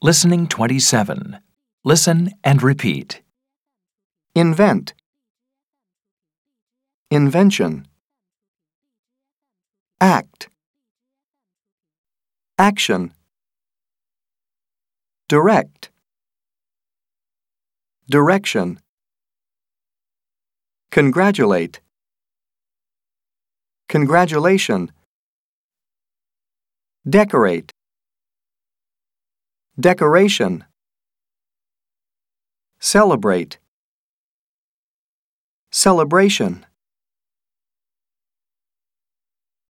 Listening 27. Listen and repeat. Invent. Invention. Act. Action. Direct. Direction. Congratulate. Congratulation. Decorate. Decoration. Celebrate. Celebration.